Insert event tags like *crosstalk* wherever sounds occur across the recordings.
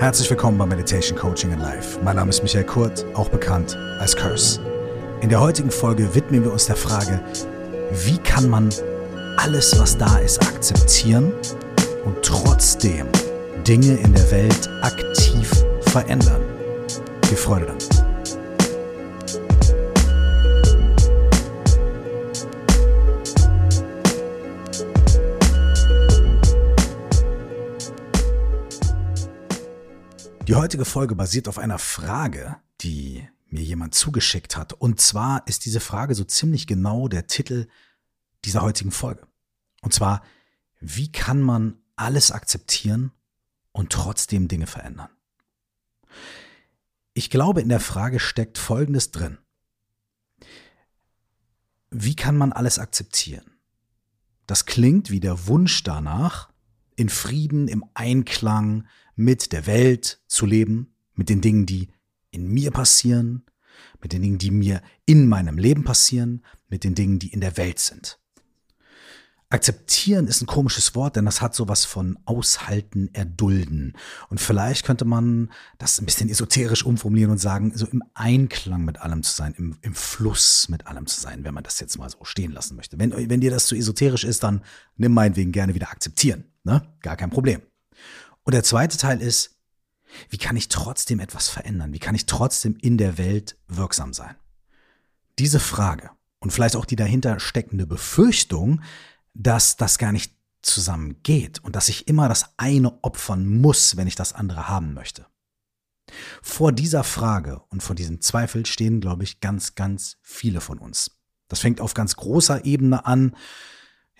Herzlich willkommen bei Meditation Coaching in Life. Mein Name ist Michael Kurt, auch bekannt als Curse. In der heutigen Folge widmen wir uns der Frage, wie kann man alles, was da ist, akzeptieren und trotzdem Dinge in der Welt aktiv verändern. Viel Freude damit. Die heutige Folge basiert auf einer Frage, die mir jemand zugeschickt hat. Und zwar ist diese Frage so ziemlich genau der Titel dieser heutigen Folge. Und zwar, wie kann man alles akzeptieren und trotzdem Dinge verändern? Ich glaube, in der Frage steckt Folgendes drin. Wie kann man alles akzeptieren? Das klingt wie der Wunsch danach, in Frieden, im Einklang mit der Welt zu leben, mit den Dingen, die in mir passieren, mit den Dingen, die mir in meinem Leben passieren, mit den Dingen, die in der Welt sind. Akzeptieren ist ein komisches Wort, denn das hat sowas von aushalten, erdulden. Und vielleicht könnte man das ein bisschen esoterisch umformulieren und sagen, so im Einklang mit allem zu sein, im, im Fluss mit allem zu sein, wenn man das jetzt mal so stehen lassen möchte. Wenn, wenn dir das zu esoterisch ist, dann nimm meinetwegen gerne wieder akzeptieren. Ne? Gar kein Problem. Und der zweite Teil ist, wie kann ich trotzdem etwas verändern? Wie kann ich trotzdem in der Welt wirksam sein? Diese Frage und vielleicht auch die dahinter steckende Befürchtung, dass das gar nicht zusammen geht und dass ich immer das eine opfern muss, wenn ich das andere haben möchte. Vor dieser Frage und vor diesem Zweifel stehen, glaube ich, ganz, ganz viele von uns. Das fängt auf ganz großer Ebene an,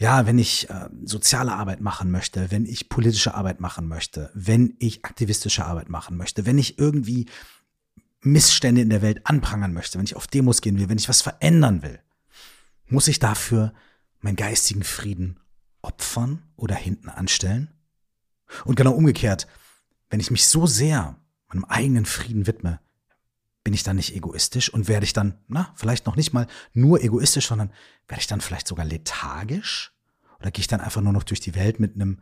ja, wenn ich äh, soziale Arbeit machen möchte, wenn ich politische Arbeit machen möchte, wenn ich aktivistische Arbeit machen möchte, wenn ich irgendwie Missstände in der Welt anprangern möchte, wenn ich auf Demos gehen will, wenn ich was verändern will, muss ich dafür meinen geistigen Frieden opfern oder hinten anstellen? Und genau umgekehrt, wenn ich mich so sehr meinem eigenen Frieden widme, bin ich dann nicht egoistisch und werde ich dann, na, vielleicht noch nicht mal nur egoistisch, sondern werde ich dann vielleicht sogar lethargisch? Oder gehe ich dann einfach nur noch durch die Welt mit einem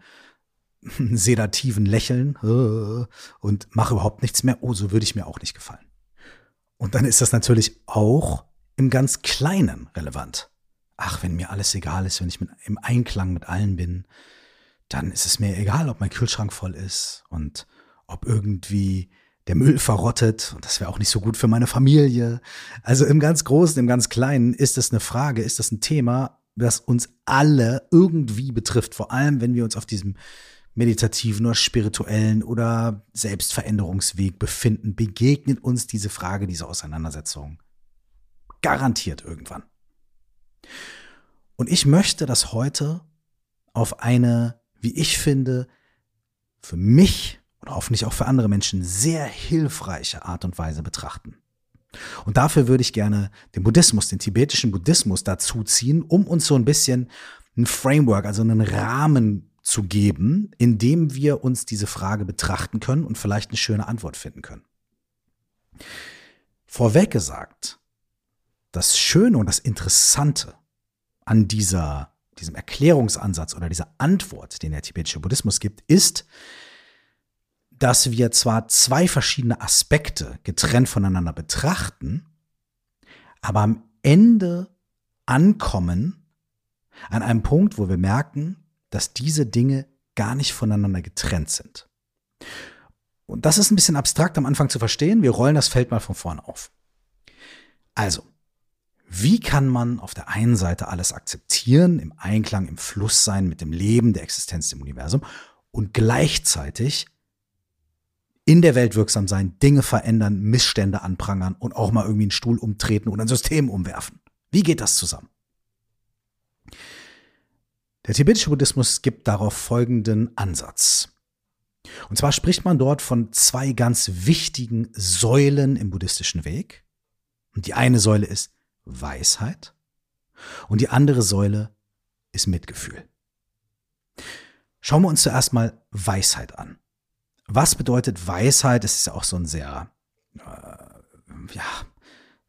*laughs* sedativen Lächeln äh, und mache überhaupt nichts mehr? Oh, so würde ich mir auch nicht gefallen. Und dann ist das natürlich auch im ganz Kleinen relevant. Ach, wenn mir alles egal ist, wenn ich mit, im Einklang mit allen bin, dann ist es mir egal, ob mein Kühlschrank voll ist und ob irgendwie der Müll verrottet und das wäre auch nicht so gut für meine Familie. Also im ganz Großen, im ganz Kleinen ist das eine Frage, ist das ein Thema, das uns alle irgendwie betrifft, vor allem wenn wir uns auf diesem meditativen oder spirituellen oder Selbstveränderungsweg befinden, begegnet uns diese Frage, diese Auseinandersetzung garantiert irgendwann. Und ich möchte das heute auf eine, wie ich finde, für mich und hoffentlich auch für andere Menschen sehr hilfreiche Art und Weise betrachten. Und dafür würde ich gerne den Buddhismus, den tibetischen Buddhismus dazu ziehen, um uns so ein bisschen ein Framework, also einen Rahmen zu geben, in dem wir uns diese Frage betrachten können und vielleicht eine schöne Antwort finden können. Vorweg gesagt, das Schöne und das Interessante an dieser, diesem Erklärungsansatz oder dieser Antwort, den der tibetische Buddhismus gibt, ist, dass wir zwar zwei verschiedene Aspekte getrennt voneinander betrachten, aber am Ende ankommen an einem Punkt, wo wir merken, dass diese Dinge gar nicht voneinander getrennt sind. Und das ist ein bisschen abstrakt am Anfang zu verstehen. Wir rollen das Feld mal von vorne auf. Also, wie kann man auf der einen Seite alles akzeptieren, im Einklang, im Fluss sein mit dem Leben, der Existenz im Universum und gleichzeitig in der Welt wirksam sein, Dinge verändern, Missstände anprangern und auch mal irgendwie einen Stuhl umtreten oder ein System umwerfen. Wie geht das zusammen? Der tibetische Buddhismus gibt darauf folgenden Ansatz. Und zwar spricht man dort von zwei ganz wichtigen Säulen im buddhistischen Weg. Und die eine Säule ist Weisheit und die andere Säule ist Mitgefühl. Schauen wir uns zuerst mal Weisheit an. Was bedeutet Weisheit? Das ist ja auch so ein sehr, äh, ja,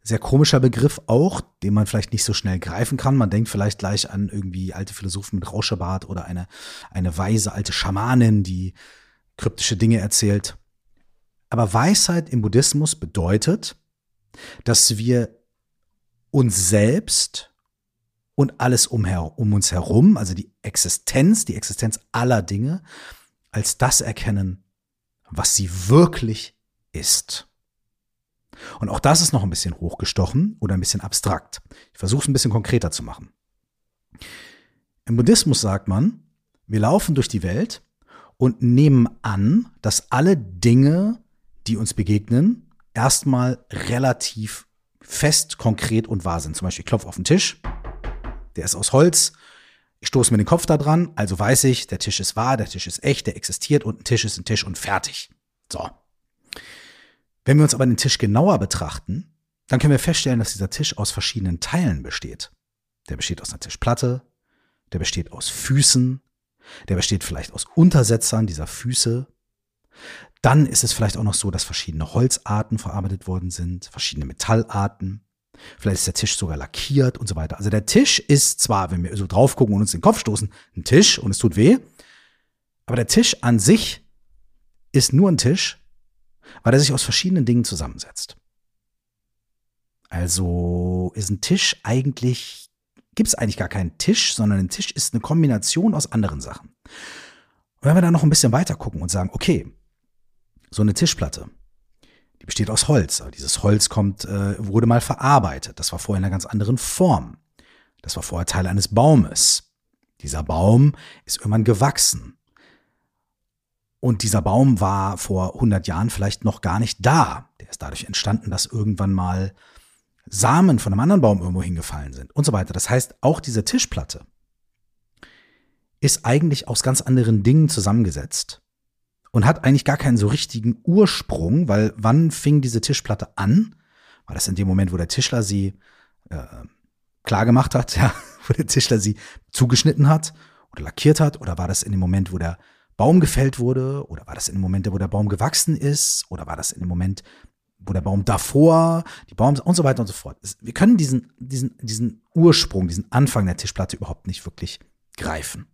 sehr komischer Begriff auch, den man vielleicht nicht so schnell greifen kann. Man denkt vielleicht gleich an irgendwie alte Philosophen mit Rauscherbart oder eine, eine weise alte Schamanin, die kryptische Dinge erzählt. Aber Weisheit im Buddhismus bedeutet, dass wir uns selbst und alles um, um uns herum, also die Existenz, die Existenz aller Dinge, als das erkennen, was sie wirklich ist. Und auch das ist noch ein bisschen hochgestochen oder ein bisschen abstrakt. Ich versuche es ein bisschen konkreter zu machen. Im Buddhismus sagt man, wir laufen durch die Welt und nehmen an, dass alle Dinge, die uns begegnen, erstmal relativ fest, konkret und wahr sind. Zum Beispiel, ich klopfe auf den Tisch, der ist aus Holz, ich stoße mir den Kopf da dran, also weiß ich, der Tisch ist wahr, der Tisch ist echt, der existiert und ein Tisch ist ein Tisch und fertig. So. Wenn wir uns aber den Tisch genauer betrachten, dann können wir feststellen, dass dieser Tisch aus verschiedenen Teilen besteht. Der besteht aus einer Tischplatte, der besteht aus Füßen, der besteht vielleicht aus Untersetzern dieser Füße. Dann ist es vielleicht auch noch so, dass verschiedene Holzarten verarbeitet worden sind, verschiedene Metallarten. Vielleicht ist der Tisch sogar lackiert und so weiter. Also der Tisch ist zwar, wenn wir so drauf gucken und uns den Kopf stoßen, ein Tisch und es tut weh, aber der Tisch an sich ist nur ein Tisch, weil er sich aus verschiedenen Dingen zusammensetzt. Also ist ein Tisch eigentlich, gibt es eigentlich gar keinen Tisch, sondern ein Tisch ist eine Kombination aus anderen Sachen. Und wenn wir dann noch ein bisschen weiter gucken und sagen, okay, so eine Tischplatte, die besteht aus Holz. Aber dieses Holz kommt, äh, wurde mal verarbeitet. Das war vorher in einer ganz anderen Form. Das war vorher Teil eines Baumes. Dieser Baum ist irgendwann gewachsen. Und dieser Baum war vor 100 Jahren vielleicht noch gar nicht da. Der ist dadurch entstanden, dass irgendwann mal Samen von einem anderen Baum irgendwo hingefallen sind und so weiter. Das heißt, auch diese Tischplatte ist eigentlich aus ganz anderen Dingen zusammengesetzt und hat eigentlich gar keinen so richtigen Ursprung, weil wann fing diese Tischplatte an? War das in dem Moment, wo der Tischler sie äh, klar gemacht hat, *laughs* ja, wo der Tischler sie zugeschnitten hat oder lackiert hat? Oder war das in dem Moment, wo der Baum gefällt wurde? Oder war das in dem Moment, wo der Baum gewachsen ist? Oder war das in dem Moment, wo der Baum davor, die Baum und so weiter und so fort. Wir können diesen, diesen, diesen Ursprung, diesen Anfang der Tischplatte überhaupt nicht wirklich greifen.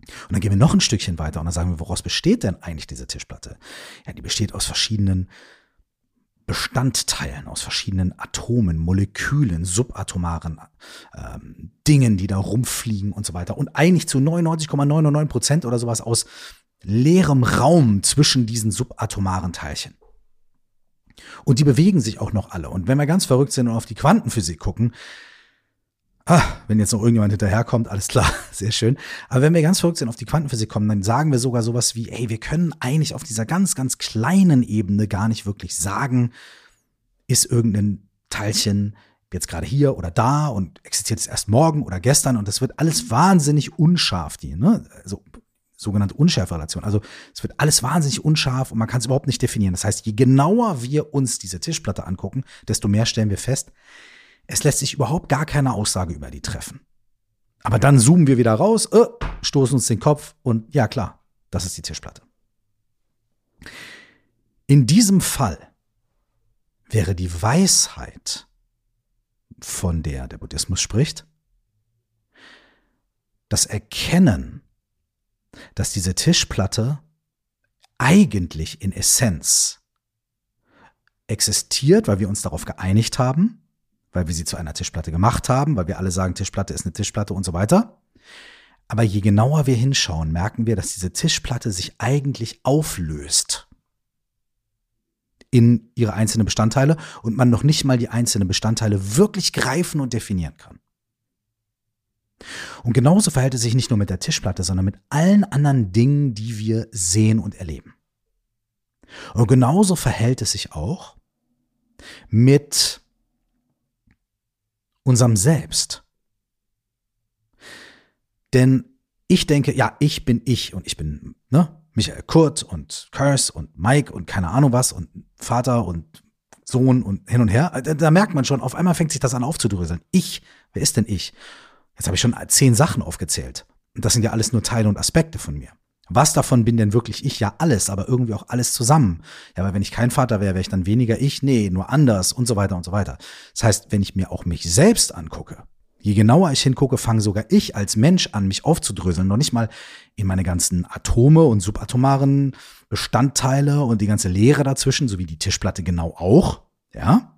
Und dann gehen wir noch ein Stückchen weiter und dann sagen wir, woraus besteht denn eigentlich diese Tischplatte? Ja, die besteht aus verschiedenen Bestandteilen, aus verschiedenen Atomen, Molekülen, subatomaren ähm, Dingen, die da rumfliegen und so weiter. Und eigentlich zu 99,99 Prozent oder sowas aus leerem Raum zwischen diesen subatomaren Teilchen. Und die bewegen sich auch noch alle. Und wenn wir ganz verrückt sind und auf die Quantenphysik gucken, Ah, wenn jetzt noch irgendjemand hinterherkommt, alles klar, *laughs* sehr schön. Aber wenn wir ganz verrückt sind auf die Quantenphysik kommen, dann sagen wir sogar sowas wie, ey, wir können eigentlich auf dieser ganz, ganz kleinen Ebene gar nicht wirklich sagen, ist irgendein Teilchen jetzt gerade hier oder da und existiert es erst morgen oder gestern und das wird alles wahnsinnig unscharf, die, ne? Also sogenannte Unschärferelation. Also es wird alles wahnsinnig unscharf und man kann es überhaupt nicht definieren. Das heißt, je genauer wir uns diese Tischplatte angucken, desto mehr stellen wir fest, es lässt sich überhaupt gar keine Aussage über die treffen. Aber dann zoomen wir wieder raus, äh, stoßen uns den Kopf und ja klar, das ist die Tischplatte. In diesem Fall wäre die Weisheit, von der der Buddhismus spricht, das Erkennen, dass diese Tischplatte eigentlich in Essenz existiert, weil wir uns darauf geeinigt haben, weil wir sie zu einer Tischplatte gemacht haben, weil wir alle sagen, Tischplatte ist eine Tischplatte und so weiter. Aber je genauer wir hinschauen, merken wir, dass diese Tischplatte sich eigentlich auflöst in ihre einzelnen Bestandteile und man noch nicht mal die einzelnen Bestandteile wirklich greifen und definieren kann. Und genauso verhält es sich nicht nur mit der Tischplatte, sondern mit allen anderen Dingen, die wir sehen und erleben. Und genauso verhält es sich auch mit unserem Selbst. Denn ich denke, ja, ich bin ich und ich bin, ne, Michael Kurt und Curse und Mike und keine Ahnung was und Vater und Sohn und hin und her. Da, da merkt man schon, auf einmal fängt sich das an aufzudröseln. Ich, wer ist denn ich? Jetzt habe ich schon zehn Sachen aufgezählt. Und das sind ja alles nur Teile und Aspekte von mir. Was davon bin denn wirklich ich? Ja, alles, aber irgendwie auch alles zusammen. Ja, aber wenn ich kein Vater wäre, wäre ich dann weniger ich? Nee, nur anders und so weiter und so weiter. Das heißt, wenn ich mir auch mich selbst angucke, Je genauer ich hingucke, fange sogar ich als Mensch an, mich aufzudröseln. Noch nicht mal in meine ganzen Atome und subatomaren Bestandteile und die ganze Leere dazwischen, so wie die Tischplatte genau auch, ja,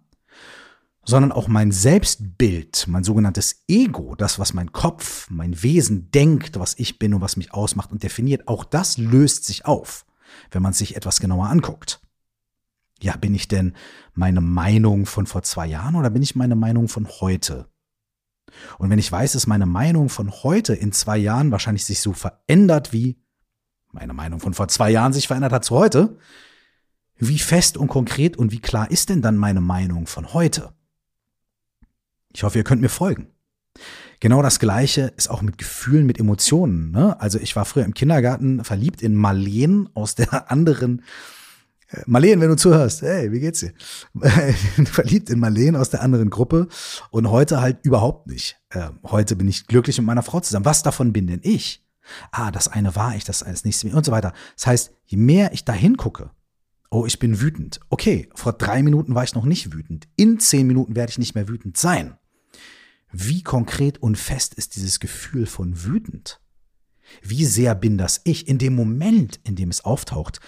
sondern auch mein Selbstbild, mein sogenanntes Ego, das, was mein Kopf, mein Wesen denkt, was ich bin und was mich ausmacht und definiert, auch das löst sich auf, wenn man sich etwas genauer anguckt. Ja, bin ich denn meine Meinung von vor zwei Jahren oder bin ich meine Meinung von heute? Und wenn ich weiß, dass meine Meinung von heute in zwei Jahren wahrscheinlich sich so verändert, wie meine Meinung von vor zwei Jahren sich verändert hat zu heute, wie fest und konkret und wie klar ist denn dann meine Meinung von heute? Ich hoffe, ihr könnt mir folgen. Genau das Gleiche ist auch mit Gefühlen, mit Emotionen. Ne? Also ich war früher im Kindergarten verliebt in Marleen aus der *laughs* anderen Marleen, wenn du zuhörst, hey, wie geht's dir? *laughs* Verliebt in Marleen aus der anderen Gruppe und heute halt überhaupt nicht. Äh, heute bin ich glücklich mit meiner Frau zusammen. Was davon bin denn ich? Ah, das eine war ich, das das nächste und so weiter. Das heißt, je mehr ich da hingucke, oh, ich bin wütend. Okay, vor drei Minuten war ich noch nicht wütend. In zehn Minuten werde ich nicht mehr wütend sein. Wie konkret und fest ist dieses Gefühl von wütend? Wie sehr bin das ich in dem Moment, in dem es auftaucht?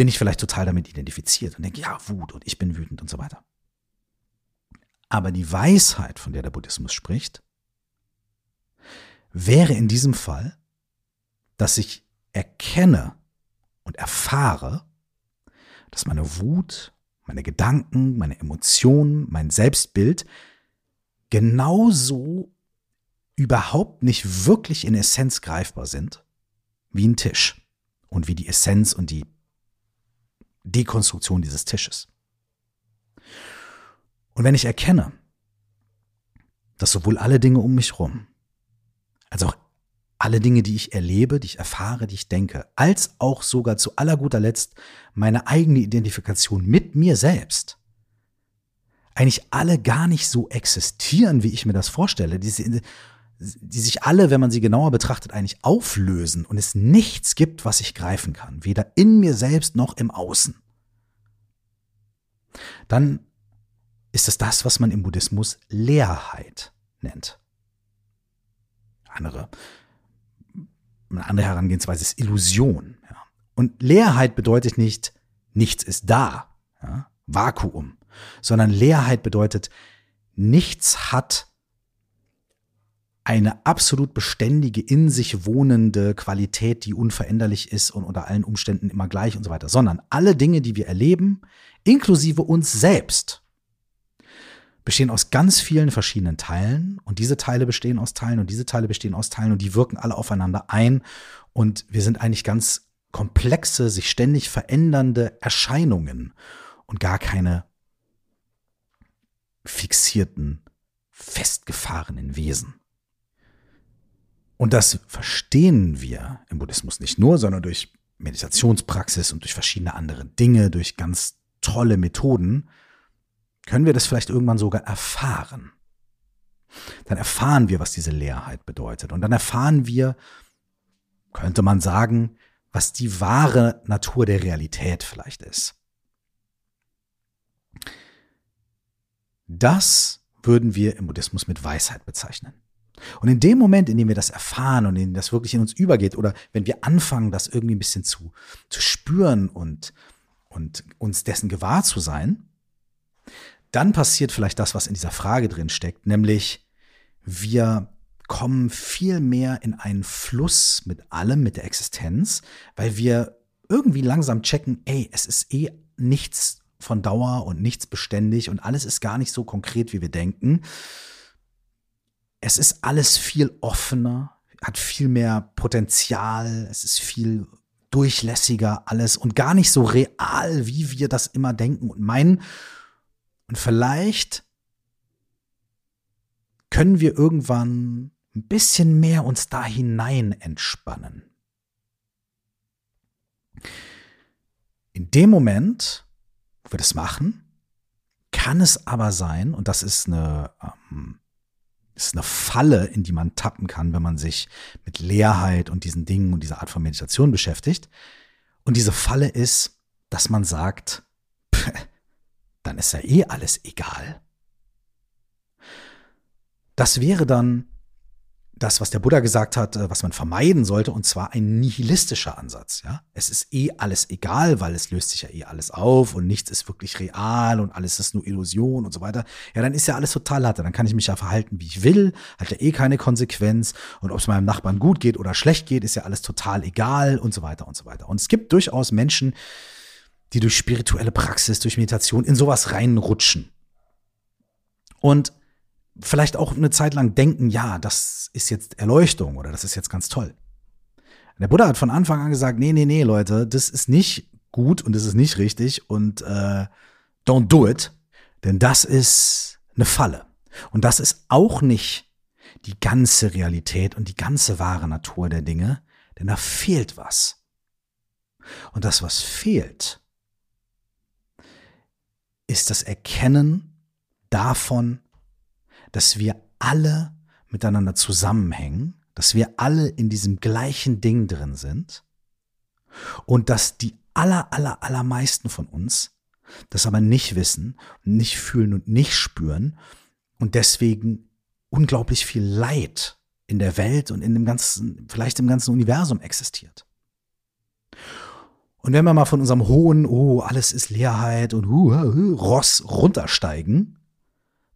bin ich vielleicht total damit identifiziert und denke, ja, Wut und ich bin wütend und so weiter. Aber die Weisheit, von der der Buddhismus spricht, wäre in diesem Fall, dass ich erkenne und erfahre, dass meine Wut, meine Gedanken, meine Emotionen, mein Selbstbild genauso überhaupt nicht wirklich in Essenz greifbar sind wie ein Tisch und wie die Essenz und die Dekonstruktion dieses Tisches. Und wenn ich erkenne, dass sowohl alle Dinge um mich herum, als auch alle Dinge, die ich erlebe, die ich erfahre, die ich denke, als auch sogar zu aller guter Letzt meine eigene Identifikation mit mir selbst, eigentlich alle gar nicht so existieren, wie ich mir das vorstelle, die, die sich alle, wenn man sie genauer betrachtet, eigentlich auflösen und es nichts gibt, was ich greifen kann, weder in mir selbst noch im Außen, dann ist es das, was man im Buddhismus Leerheit nennt. Andere, eine andere Herangehensweise ist Illusion. Ja. Und Leerheit bedeutet nicht, nichts ist da, ja, Vakuum, sondern Leerheit bedeutet, nichts hat eine absolut beständige, in sich wohnende Qualität, die unveränderlich ist und unter allen Umständen immer gleich und so weiter, sondern alle Dinge, die wir erleben, inklusive uns selbst, bestehen aus ganz vielen verschiedenen Teilen. Und diese Teile bestehen aus Teilen und diese Teile bestehen aus Teilen und die wirken alle aufeinander ein. Und wir sind eigentlich ganz komplexe, sich ständig verändernde Erscheinungen und gar keine fixierten, festgefahrenen Wesen. Und das verstehen wir im Buddhismus nicht nur, sondern durch Meditationspraxis und durch verschiedene andere Dinge, durch ganz tolle Methoden, können wir das vielleicht irgendwann sogar erfahren. Dann erfahren wir, was diese Leerheit bedeutet. Und dann erfahren wir, könnte man sagen, was die wahre Natur der Realität vielleicht ist. Das würden wir im Buddhismus mit Weisheit bezeichnen. Und in dem Moment, in dem wir das erfahren und in dem das wirklich in uns übergeht oder wenn wir anfangen, das irgendwie ein bisschen zu, zu spüren und, und uns dessen gewahr zu sein, dann passiert vielleicht das, was in dieser Frage drin steckt, nämlich wir kommen viel mehr in einen Fluss mit allem, mit der Existenz, weil wir irgendwie langsam checken, ey, es ist eh nichts von Dauer und nichts beständig und alles ist gar nicht so konkret, wie wir denken es ist alles viel offener, hat viel mehr Potenzial, es ist viel durchlässiger alles und gar nicht so real, wie wir das immer denken und meinen. Und vielleicht können wir irgendwann ein bisschen mehr uns da hinein entspannen. In dem Moment, wo wir das machen, kann es aber sein, und das ist eine ähm, ist eine Falle, in die man tappen kann, wenn man sich mit Leerheit und diesen Dingen und dieser Art von Meditation beschäftigt. Und diese Falle ist, dass man sagt, *laughs* dann ist ja eh alles egal. Das wäre dann das, was der Buddha gesagt hat, äh, was man vermeiden sollte, und zwar ein nihilistischer Ansatz. Ja, es ist eh alles egal, weil es löst sich ja eh alles auf und nichts ist wirklich real und alles ist nur Illusion und so weiter. Ja, dann ist ja alles total latte. Dann kann ich mich ja verhalten, wie ich will, hat ja eh keine Konsequenz. Und ob es meinem Nachbarn gut geht oder schlecht geht, ist ja alles total egal und so weiter und so weiter. Und es gibt durchaus Menschen, die durch spirituelle Praxis, durch Meditation in sowas reinrutschen. Und vielleicht auch eine Zeit lang denken, ja, das ist jetzt Erleuchtung oder das ist jetzt ganz toll. Der Buddha hat von Anfang an gesagt, nee, nee, nee, Leute, das ist nicht gut und das ist nicht richtig und äh, don't do it, denn das ist eine Falle. Und das ist auch nicht die ganze Realität und die ganze wahre Natur der Dinge, denn da fehlt was. Und das, was fehlt, ist das Erkennen davon, dass wir alle miteinander zusammenhängen, dass wir alle in diesem gleichen Ding drin sind und dass die aller, aller, allermeisten von uns das aber nicht wissen, nicht fühlen und nicht spüren und deswegen unglaublich viel Leid in der Welt und in dem ganzen, vielleicht im ganzen Universum existiert. Und wenn wir mal von unserem hohen, oh, alles ist Leerheit und uh, uh, Ross runtersteigen,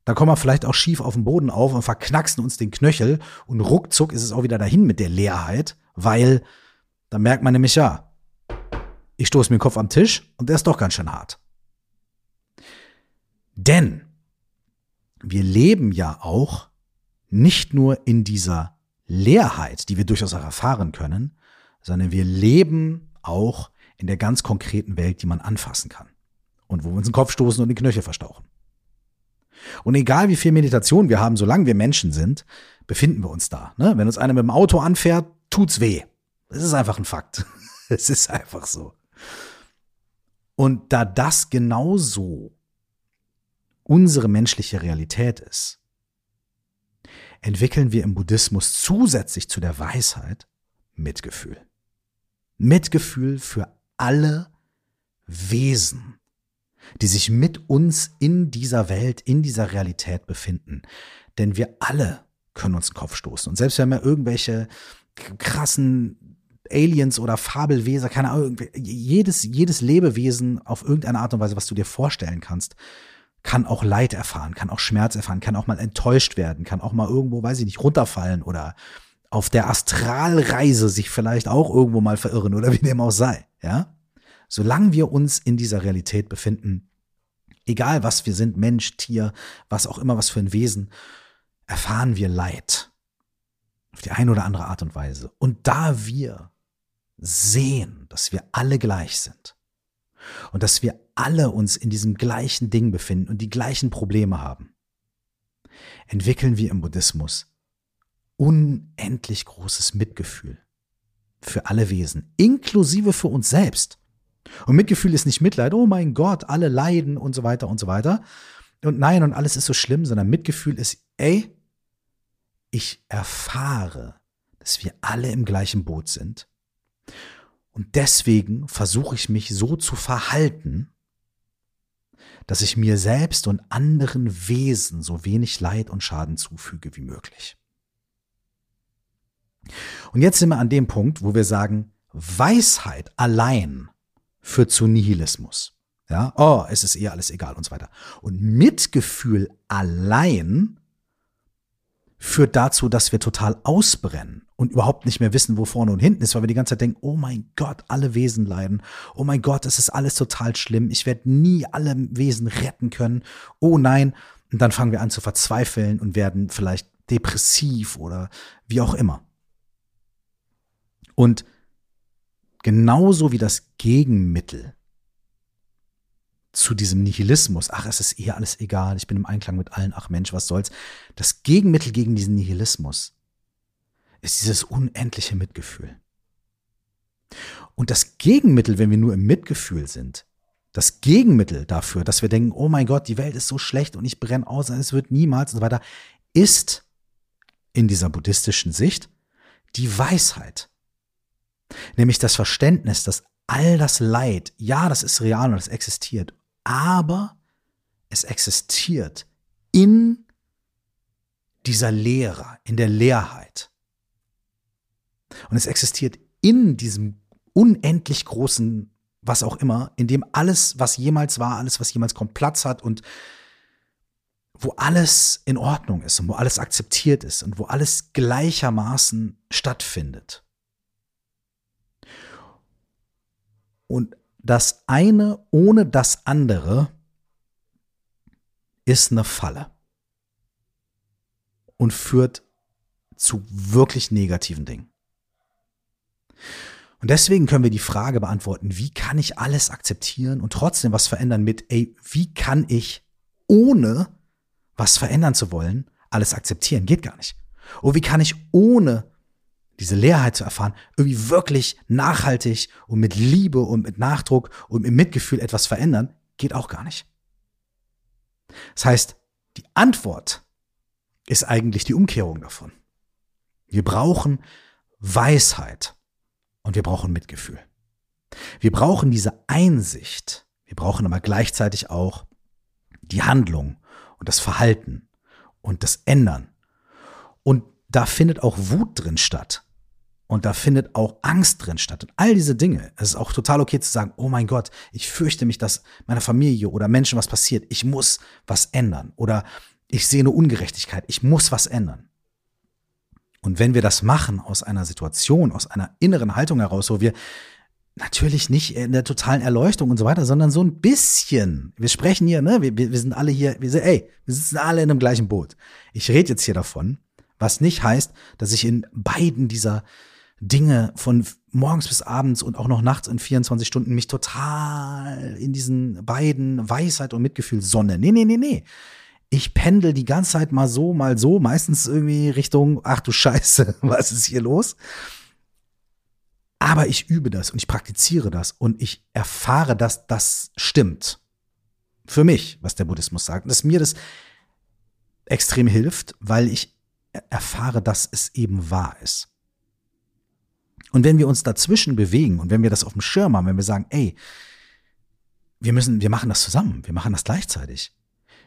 dann kommen wir vielleicht auch schief auf dem Boden auf und verknacksen uns den Knöchel und ruckzuck ist es auch wieder dahin mit der Leerheit, weil da merkt man nämlich ja, ich stoße mir den Kopf am Tisch und der ist doch ganz schön hart. Denn wir leben ja auch nicht nur in dieser Leerheit, die wir durchaus auch erfahren können, sondern wir leben auch in der ganz konkreten Welt, die man anfassen kann. Und wo wir uns den Kopf stoßen und den Knöchel verstauchen. Und egal wie viel Meditation wir haben, solange wir Menschen sind, befinden wir uns da. Ne? Wenn uns einer mit dem Auto anfährt, tut's weh. Das ist einfach ein Fakt. *laughs* Es ist einfach so. Und da das genauso unsere menschliche Realität ist, entwickeln wir im Buddhismus zusätzlich zu der Weisheit Mitgefühl. Mitgefühl für alle Wesen, die sich mit uns in dieser Welt, in dieser Realität befinden. Denn wir alle können uns den Kopf stoßen. Und selbst wenn wir irgendwelche krassen Aliens oder Fabelwesen, keine Ahnung, jedes, jedes Lebewesen auf irgendeine Art und Weise, was du dir vorstellen kannst, kann auch Leid erfahren, kann auch Schmerz erfahren, kann auch mal enttäuscht werden, kann auch mal irgendwo, weiß ich nicht, runterfallen oder auf der Astralreise sich vielleicht auch irgendwo mal verirren oder wie dem auch sei, ja? Solange wir uns in dieser Realität befinden, egal was wir sind, Mensch, Tier, was auch immer, was für ein Wesen, erfahren wir Leid. Auf die eine oder andere Art und Weise. Und da wir sehen, dass wir alle gleich sind und dass wir alle uns in diesem gleichen Ding befinden und die gleichen Probleme haben, entwickeln wir im Buddhismus unendlich großes Mitgefühl für alle Wesen, inklusive für uns selbst. Und Mitgefühl ist nicht Mitleid, oh mein Gott, alle leiden und so weiter und so weiter. Und nein, und alles ist so schlimm, sondern Mitgefühl ist, ey, ich erfahre, dass wir alle im gleichen Boot sind. Und deswegen versuche ich mich so zu verhalten, dass ich mir selbst und anderen Wesen so wenig Leid und Schaden zufüge wie möglich. Und jetzt sind wir an dem Punkt, wo wir sagen, Weisheit allein führt zu Nihilismus. Ja, oh, es ist eher alles egal und so weiter. Und Mitgefühl allein führt dazu, dass wir total ausbrennen und überhaupt nicht mehr wissen, wo vorne und hinten ist, weil wir die ganze Zeit denken, oh mein Gott, alle Wesen leiden. Oh mein Gott, es ist alles total schlimm. Ich werde nie alle Wesen retten können. Oh nein. Und dann fangen wir an zu verzweifeln und werden vielleicht depressiv oder wie auch immer. Und genauso wie das Gegenmittel zu diesem Nihilismus, ach, es ist eh alles egal, ich bin im Einklang mit allen, ach Mensch, was soll's. Das Gegenmittel gegen diesen Nihilismus ist dieses unendliche Mitgefühl. Und das Gegenmittel, wenn wir nur im Mitgefühl sind, das Gegenmittel dafür, dass wir denken, oh mein Gott, die Welt ist so schlecht und ich brenne aus, es wird niemals und so weiter, ist in dieser buddhistischen Sicht die Weisheit. Nämlich das Verständnis, dass all das Leid, ja, das ist real und das existiert, aber es existiert in dieser Leere, in der Leerheit. Und es existiert in diesem unendlich großen, was auch immer, in dem alles, was jemals war, alles, was jemals kommt, Platz hat und wo alles in Ordnung ist und wo alles akzeptiert ist und wo alles gleichermaßen stattfindet. Und das eine ohne das andere ist eine Falle und führt zu wirklich negativen Dingen. Und deswegen können wir die Frage beantworten, wie kann ich alles akzeptieren und trotzdem was verändern mit, ey, wie kann ich ohne was verändern zu wollen, alles akzeptieren? Geht gar nicht. Und wie kann ich ohne diese Leerheit zu erfahren, irgendwie wirklich nachhaltig und mit Liebe und mit Nachdruck und mit Mitgefühl etwas verändern? Geht auch gar nicht. Das heißt, die Antwort ist eigentlich die Umkehrung davon. Wir brauchen Weisheit und wir brauchen Mitgefühl. Wir brauchen diese Einsicht. Wir brauchen aber gleichzeitig auch die Handlung und das Verhalten und das Ändern. Und da findet auch Wut drin statt. Und da findet auch Angst drin statt. Und all diese Dinge. Es ist auch total okay zu sagen, oh mein Gott, ich fürchte mich, dass meiner Familie oder Menschen was passiert. Ich muss was ändern. Oder ich sehe eine Ungerechtigkeit. Ich muss was ändern. Und wenn wir das machen aus einer Situation, aus einer inneren Haltung heraus, wo wir natürlich nicht in der totalen Erleuchtung und so weiter, sondern so ein bisschen. Wir sprechen hier, ne? Wir, wir sind alle hier, wir sind, ey, wir sitzen alle in einem gleichen Boot. Ich rede jetzt hier davon, was nicht heißt, dass ich in beiden dieser Dinge von morgens bis abends und auch noch nachts in 24 Stunden mich total in diesen beiden Weisheit und Mitgefühl sonne. Nee, nee, nee, nee. Ich pendel die ganze Zeit mal so, mal so, meistens irgendwie Richtung, ach du Scheiße, *laughs* was ist hier los? Aber ich übe das und ich praktiziere das und ich erfahre, dass das stimmt. Für mich, was der Buddhismus sagt. Dass mir das extrem hilft, weil ich erfahre, dass es eben wahr ist. Und wenn wir uns dazwischen bewegen und wenn wir das auf dem Schirm haben, wenn wir sagen, ey, wir müssen, wir machen das zusammen, wir machen das gleichzeitig.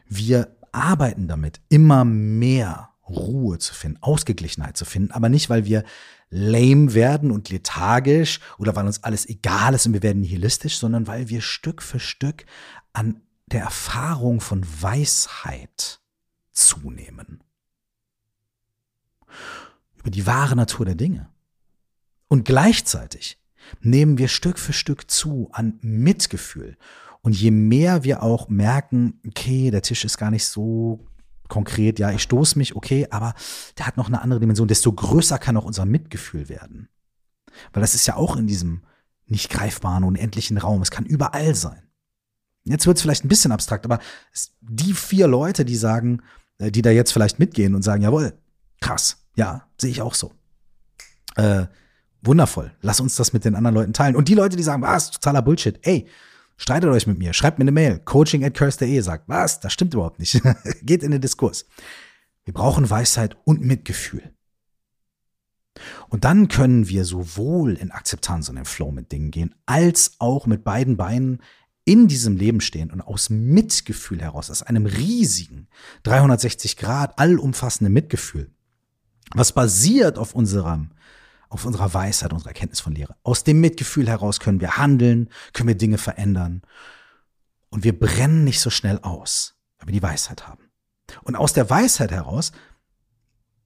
Wir arbeiten damit, immer mehr Ruhe zu finden, Ausgeglichenheit zu finden, aber nicht, weil wir lame werden und lethargisch oder weil uns alles egal ist und wir werden nihilistisch, sondern weil wir Stück für Stück an der Erfahrung von Weisheit zunehmen. Über die wahre Natur der Dinge. Und gleichzeitig nehmen wir Stück für Stück zu an Mitgefühl. Und je mehr wir auch merken, okay, der Tisch ist gar nicht so konkret, ja, ich stoße mich, okay, aber der hat noch eine andere Dimension, desto größer kann auch unser Mitgefühl werden. Weil das ist ja auch in diesem nicht greifbaren, unendlichen Raum. Es kann überall sein. Jetzt wird es vielleicht ein bisschen abstrakt, aber die vier Leute, die sagen, äh, die da jetzt vielleicht mitgehen und sagen, jawohl, krass, ja, sehe ich auch so. Äh, wundervoll, lass uns das mit den anderen Leuten teilen. Und die Leute, die sagen, was, totaler Bullshit, ey, Streitet euch mit mir, schreibt mir eine Mail, coaching at curse.de, sagt, was, das stimmt überhaupt nicht. *laughs* Geht in den Diskurs. Wir brauchen Weisheit und Mitgefühl. Und dann können wir sowohl in Akzeptanz und in Flow mit Dingen gehen, als auch mit beiden Beinen in diesem Leben stehen und aus Mitgefühl heraus, aus einem riesigen 360 Grad allumfassenden Mitgefühl, was basiert auf unserem auf unserer Weisheit, unserer Erkenntnis von Lehre. Aus dem Mitgefühl heraus können wir handeln, können wir Dinge verändern. Und wir brennen nicht so schnell aus, weil wir die Weisheit haben. Und aus der Weisheit heraus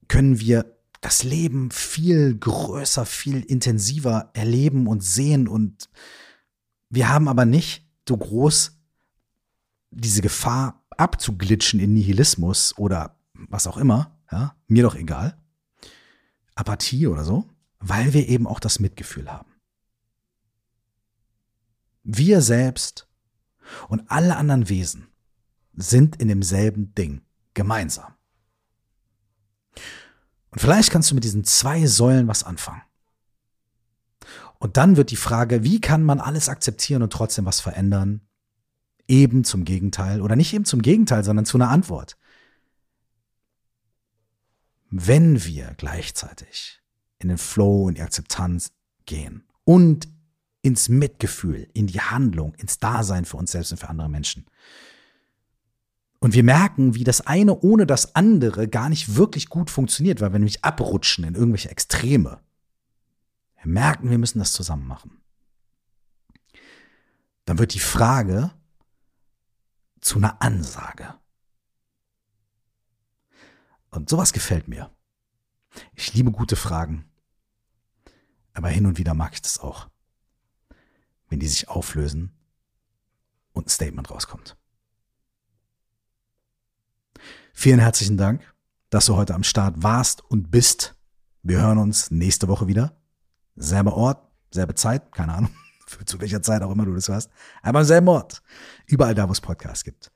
können wir das Leben viel größer, viel intensiver erleben und sehen. Und wir haben aber nicht so groß diese Gefahr abzuglitschen in Nihilismus oder was auch immer, ja, mir doch egal, Apathie oder so, weil wir eben auch das Mitgefühl haben. Wir selbst und alle anderen Wesen sind in demselben Ding gemeinsam. Und vielleicht kannst du mit diesen zwei Säulen was anfangen. Und dann wird die Frage, wie kann man alles akzeptieren und trotzdem was verändern? Eben zum Gegenteil oder nicht eben zum Gegenteil, sondern zu einer Antwort. Wenn wir gleichzeitig in den Flow, in die Akzeptanz gehen und ins Mitgefühl, in die Handlung, ins Dasein für uns selbst und für andere Menschen. Und wir merken, wie das eine ohne das andere gar nicht wirklich gut funktioniert, weil wir nämlich abrutschen in irgendwelche Extreme. Wir merken, wir müssen das zusammen machen. Dann wird die Frage zu einer Ansage. Und sowas gefällt mir. Ich liebe gute Fragen. Aber hin und wieder mag ich das auch. Wenn die sich auflösen und ein Statement rauskommt. Vielen herzlichen Dank, dass du heute am Start warst und bist. Wir hören uns nächste Woche wieder. Selber Ort, selbe Zeit, keine Ahnung, *laughs* zu welcher Zeit auch immer du das hörst. Aber am selben Ort. Überall da, wo es Podcasts gibt.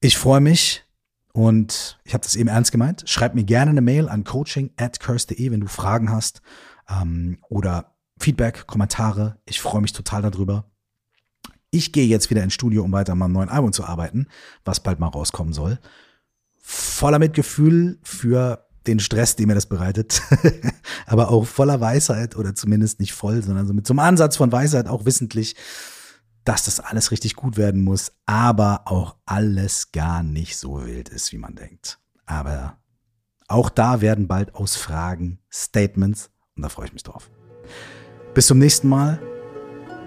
Ich freue mich und ich habe das eben ernst gemeint. Schreib mir gerne eine Mail an coaching at curse.de, wenn du Fragen hast ähm, oder Feedback, Kommentare. Ich freue mich total darüber. Ich gehe jetzt wieder ins Studio, um weiter an meinem neuen Album zu arbeiten, was bald mal rauskommen soll voller Mitgefühl für den Stress, den mir das bereitet, *laughs* aber auch voller Weisheit oder zumindest nicht voll, sondern so mit so Ansatz von Weisheit auch wissentlich, dass das alles richtig gut werden muss, aber auch alles gar nicht so wild ist, wie man denkt. Aber auch da werden bald aus Fragen Statements und da freue ich mich drauf. Bis zum nächsten Mal.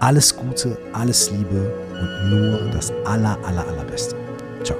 Alles Gute, alles Liebe und nur das aller, aller, allerbeste. Ciao.